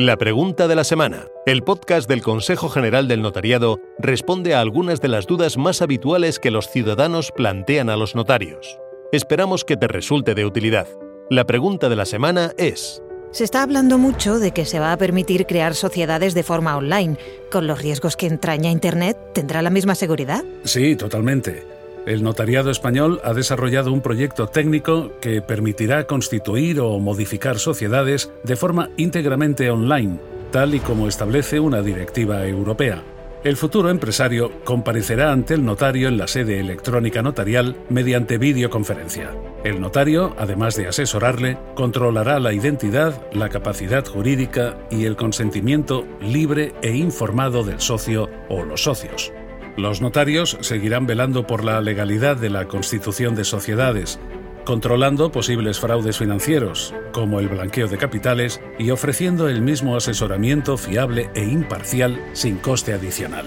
La pregunta de la semana. El podcast del Consejo General del Notariado responde a algunas de las dudas más habituales que los ciudadanos plantean a los notarios. Esperamos que te resulte de utilidad. La pregunta de la semana es... Se está hablando mucho de que se va a permitir crear sociedades de forma online. Con los riesgos que entraña Internet, ¿tendrá la misma seguridad? Sí, totalmente. El notariado español ha desarrollado un proyecto técnico que permitirá constituir o modificar sociedades de forma íntegramente online, tal y como establece una directiva europea. El futuro empresario comparecerá ante el notario en la sede electrónica notarial mediante videoconferencia. El notario, además de asesorarle, controlará la identidad, la capacidad jurídica y el consentimiento libre e informado del socio o los socios. Los notarios seguirán velando por la legalidad de la constitución de sociedades, controlando posibles fraudes financieros, como el blanqueo de capitales, y ofreciendo el mismo asesoramiento fiable e imparcial sin coste adicional.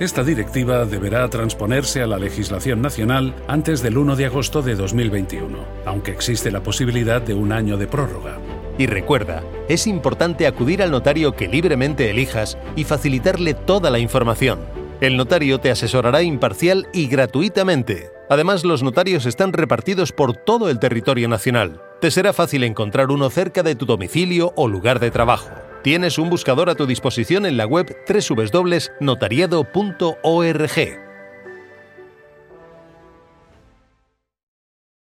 Esta directiva deberá transponerse a la legislación nacional antes del 1 de agosto de 2021, aunque existe la posibilidad de un año de prórroga. Y recuerda, es importante acudir al notario que libremente elijas y facilitarle toda la información el notario te asesorará imparcial y gratuitamente. Además, los notarios están repartidos por todo el territorio nacional. Te será fácil encontrar uno cerca de tu domicilio o lugar de trabajo. Tienes un buscador a tu disposición en la web www.notariado.org